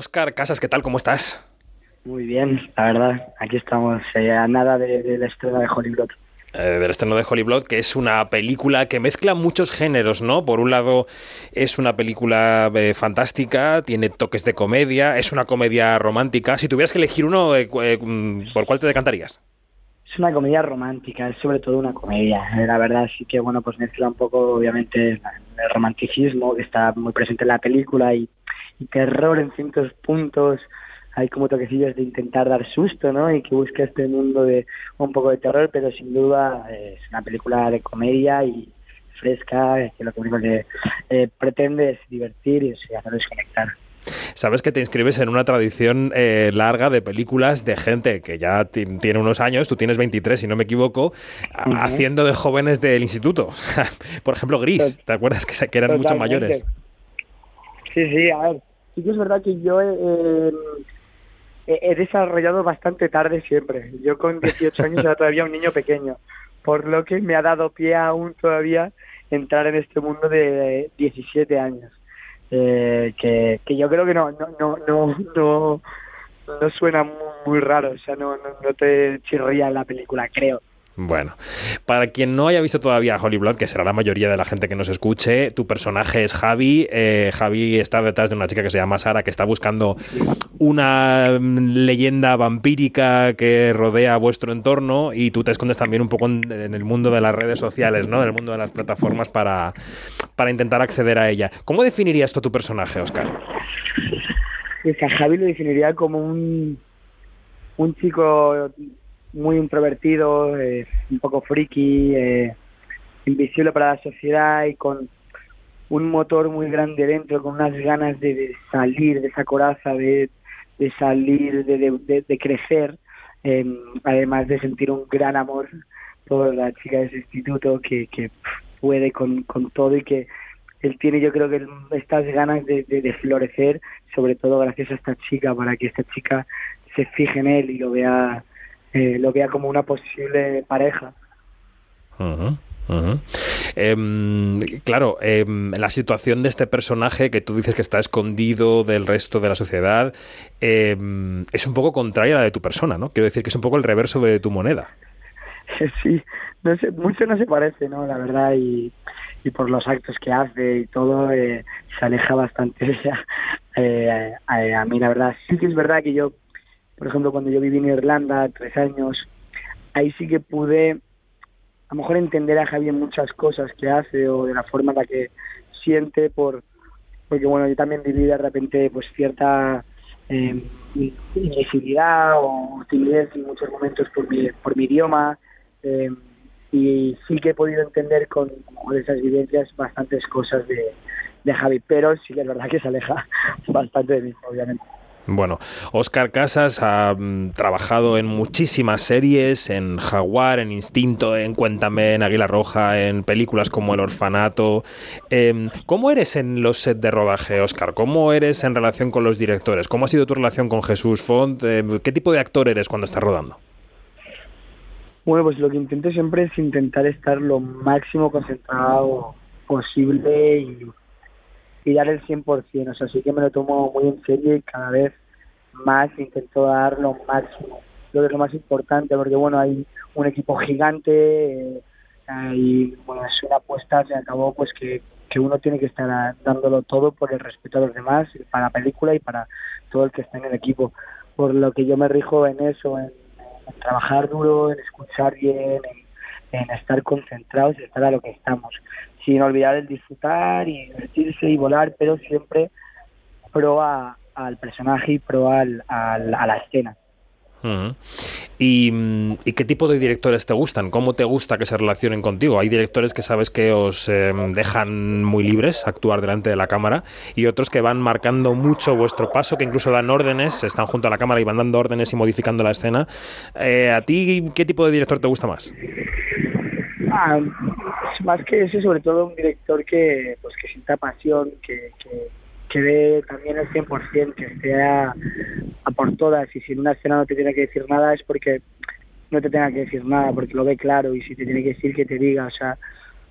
Oscar Casas, ¿qué tal? ¿Cómo estás? Muy bien, la verdad. Aquí estamos eh, a nada del de, estreno de Hollywood. Eh, del estreno de Hollywood, que es una película que mezcla muchos géneros, ¿no? Por un lado, es una película eh, fantástica, tiene toques de comedia, es una comedia romántica. Si tuvieras que elegir uno, mm, ¿por cuál te decantarías? Es una comedia romántica, es sobre todo una comedia. La verdad sí que, bueno, pues mezcla un poco, obviamente, el romanticismo que está muy presente en la película y terror en ciertos puntos hay como toquecillos de intentar dar susto, ¿no? Y que busca este mundo de un poco de terror, pero sin duda es una película de comedia y fresca, que lo único que eh, pretende es divertir y hacerles conectar. Sabes que te inscribes en una tradición eh, larga de películas de gente que ya tiene unos años, tú tienes 23 si no me equivoco, haciendo de jóvenes del instituto. Por ejemplo, Gris, ¿te acuerdas que, que eran mucho mayores? Sí, sí, a ver, sí que es verdad que yo eh, he desarrollado bastante tarde siempre. Yo con 18 años era todavía un niño pequeño, por lo que me ha dado pie aún todavía entrar en este mundo de 17 años. Eh, que, que yo creo que no no no no no, no suena muy, raro, o sea, no, no, no te chirría la película, creo. Bueno, para quien no haya visto todavía Holy Blood, que será la mayoría de la gente que nos escuche, tu personaje es Javi. Eh, Javi está detrás de una chica que se llama Sara, que está buscando una mm, leyenda vampírica que rodea vuestro entorno y tú te escondes también un poco en, el mundo de las redes sociales, ¿no? En el mundo de las plataformas para, para intentar acceder a ella. ¿Cómo definirías tú tu personaje, Oscar? Pues a Javi lo definiría como un, un chico muy introvertido, eh, un poco friki, eh, invisible para la sociedad y con un motor muy grande dentro, con unas ganas de, salir de esa coraza, de, de salir, de, de, crecer, em, además de sentir un gran amor por la chica de ese instituto que, que puede con, con todo y que él tiene yo creo que estas ganas de, de, florecer, sobre todo gracias a esta chica, para que esta chica se fije en él y lo vea eh, lo vea como una posible pareja. Em, claro, em, la situación de este personaje que tú dices que está escondido del resto de la sociedad em, es un poco contraria a la de tu persona, ¿no? Quiero decir que es un poco el reverso de tu moneda. Sí, no sé, mucho no se parece, ¿no? La verdad, y, y por los actos que hace y todo, eh, se aleja bastante eh, a, a mí, la verdad. Sí que es verdad que yo por ejemplo, cuando yo viví en Irlanda, tres años, ahí sí que pude a lo mejor entender a Javier muchas cosas que hace o de la forma en la que siente por porque bueno yo también viví de repente pues cierta eh, o timidez en muchos momentos por mi, por mi idioma em, y sí que he podido entender con esas vivencias bastantes cosas de, de Javi pero sí que es verdad que se aleja bastante de mí obviamente bueno, Oscar Casas ha mm, trabajado en muchísimas series, en Jaguar, en Instinto, en Cuéntame, en Águila Roja, en películas como El Orfanato. Em, ¿Cómo eres en los sets de rodaje, Oscar? ¿Cómo eres en relación con los directores? ¿Cómo ha sido tu relación con Jesús Font? Em, ¿Qué tipo de actor eres cuando estás rodando? Bueno, pues lo que intento siempre es intentar estar lo máximo concentrado posible y y dar el 100%, o sea, sí que me lo tomo muy en serio y cada vez más intento dar lo máximo. Creo que es lo más importante porque, bueno, hay un equipo gigante eh, y, bueno, es una apuesta, se acabó, pues que, que uno tiene que estar dándolo todo por el respeto a los demás, para la película y para todo el que está en el equipo. Por lo que yo me rijo en eso, en, trabajar duro, en escuchar bien, en, en estar concentrados y estar a lo que estamos sin olvidar el disfrutar y divertirse y volar, pero siempre pro al personaje y pro al, a la escena. ¿Y, qué tipo de directores te gustan? ¿Cómo te gusta que se relacionen contigo? Hay directores que sabes que os em, dejan muy libres actuar delante de la cámara y otros que van marcando mucho vuestro paso, que incluso dan órdenes, están junto a la cámara y van dando órdenes y modificando la escena. Eh, ¿A ti qué tipo de director te gusta más? Ah, más que eso, sobre todo un director que pues que sienta pasión, que, que, que dé también el 100%, que esté a, por todas. Y si en una escena no te tiene que decir nada es porque no te tenga que decir nada, porque lo ve claro. Y si te tiene que decir, que te diga. O sea,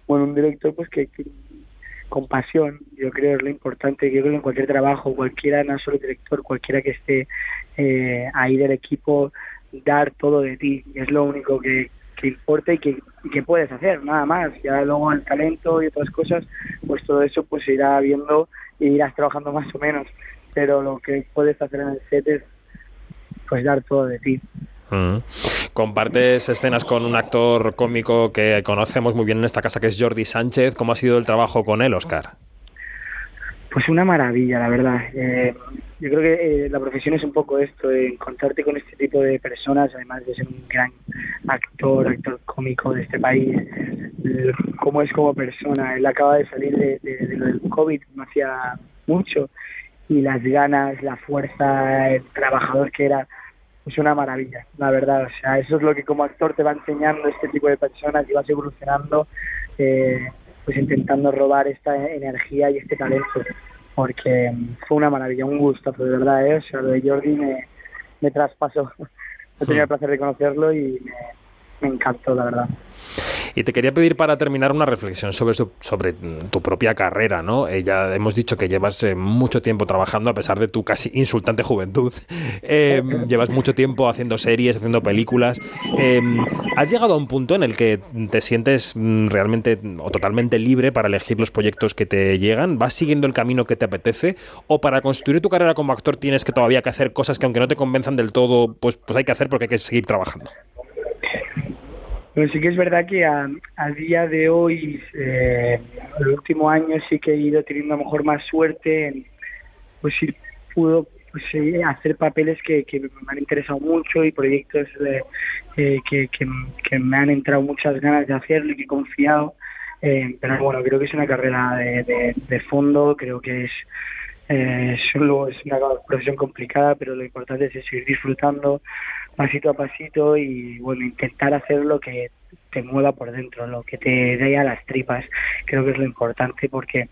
bueno, un director pues que, con pasión, yo creo es lo importante, yo creo que en cualquier trabajo, cualquiera, no solo director, cualquiera que esté eh, ahí del equipo, dar todo de ti, es lo único que, que importa y que, que puedes hacer, nada más, ya luego el talento y otras cosas, pues todo eso pues se irá viendo y irás trabajando más o menos, pero lo que puedes hacer en el set es pues dar todo de ti. Mm. Compartes escenas con un actor cómico que conocemos muy bien en esta casa, que es Jordi Sánchez. ¿Cómo ha sido el trabajo con él, Oscar? Pues una maravilla, la verdad. Eh, yo creo que eh, la profesión es un poco esto, de encontrarte con este tipo de personas, además de ser un gran actor, actor cómico de este país, cómo es como persona. Él acaba de salir de, de, de lo del COVID, no hacía mucho, y las ganas, la fuerza, el trabajador que era, es una maravilla, la verdad. O sea, eso es lo que como actor te va enseñando este tipo de personas y vas evolucionando, eh, pues intentando robar esta energía y este talento, porque fue una maravilla, un gusto, de verdad, ¿eh? O sea, lo de Jordi me, me traspasó. He tenido el placer de conocerlo y me, me encantó, la verdad. Y te quería pedir para terminar una reflexión sobre, sobre tu propia carrera, ¿no? Eh, ya hemos dicho que llevas eh, mucho tiempo trabajando a pesar de tu casi insultante juventud. Eh, llevas mucho tiempo haciendo series, haciendo películas. Eh, ¿Has llegado a un punto en el que te sientes mm, realmente o totalmente libre para elegir los proyectos que te llegan? ¿Vas siguiendo el camino que te apetece? ¿O para construir tu carrera como actor tienes que todavía que hacer cosas que aunque no te convenzan del todo, pues, pues hay que hacer porque hay que seguir trabajando? Pero sí que es verdad que a, a día de hoy, eh, el último año sí que he ido teniendo a lo mejor más suerte en, pues sí pudo pues, eh, hacer papeles que, me han interesado mucho y proyectos eh, que, que, que, me han entrado muchas ganas de hacerlo y que he confiado. Eh, pero bueno, creo que es una carrera de, de, de fondo, creo que es eh, solo es una profesión complicada, pero lo importante es seguir disfrutando pasito a pasito y bueno, intentar hacer lo que te mueva por dentro, lo que te dé a las tripas. Creo que es lo importante porque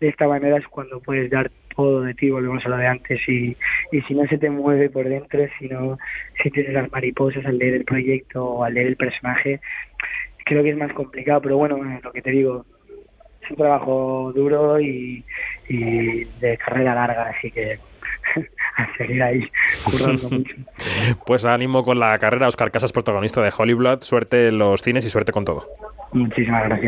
de esta manera es cuando puedes dar todo de ti, volvemos a lo de antes, y, y si no se te mueve por dentro, si no, si tienes las mariposas al leer el proyecto o al leer el personaje, creo que es más complicado, pero bueno, lo que te digo, es un trabajo duro y, y de carrera larga, así que a seguir ahí currando mucho. Pues ánimo con la carrera, Oscar Casas, protagonista de Hollywood. Suerte en los cines y suerte con todo. Muchísimas gracias.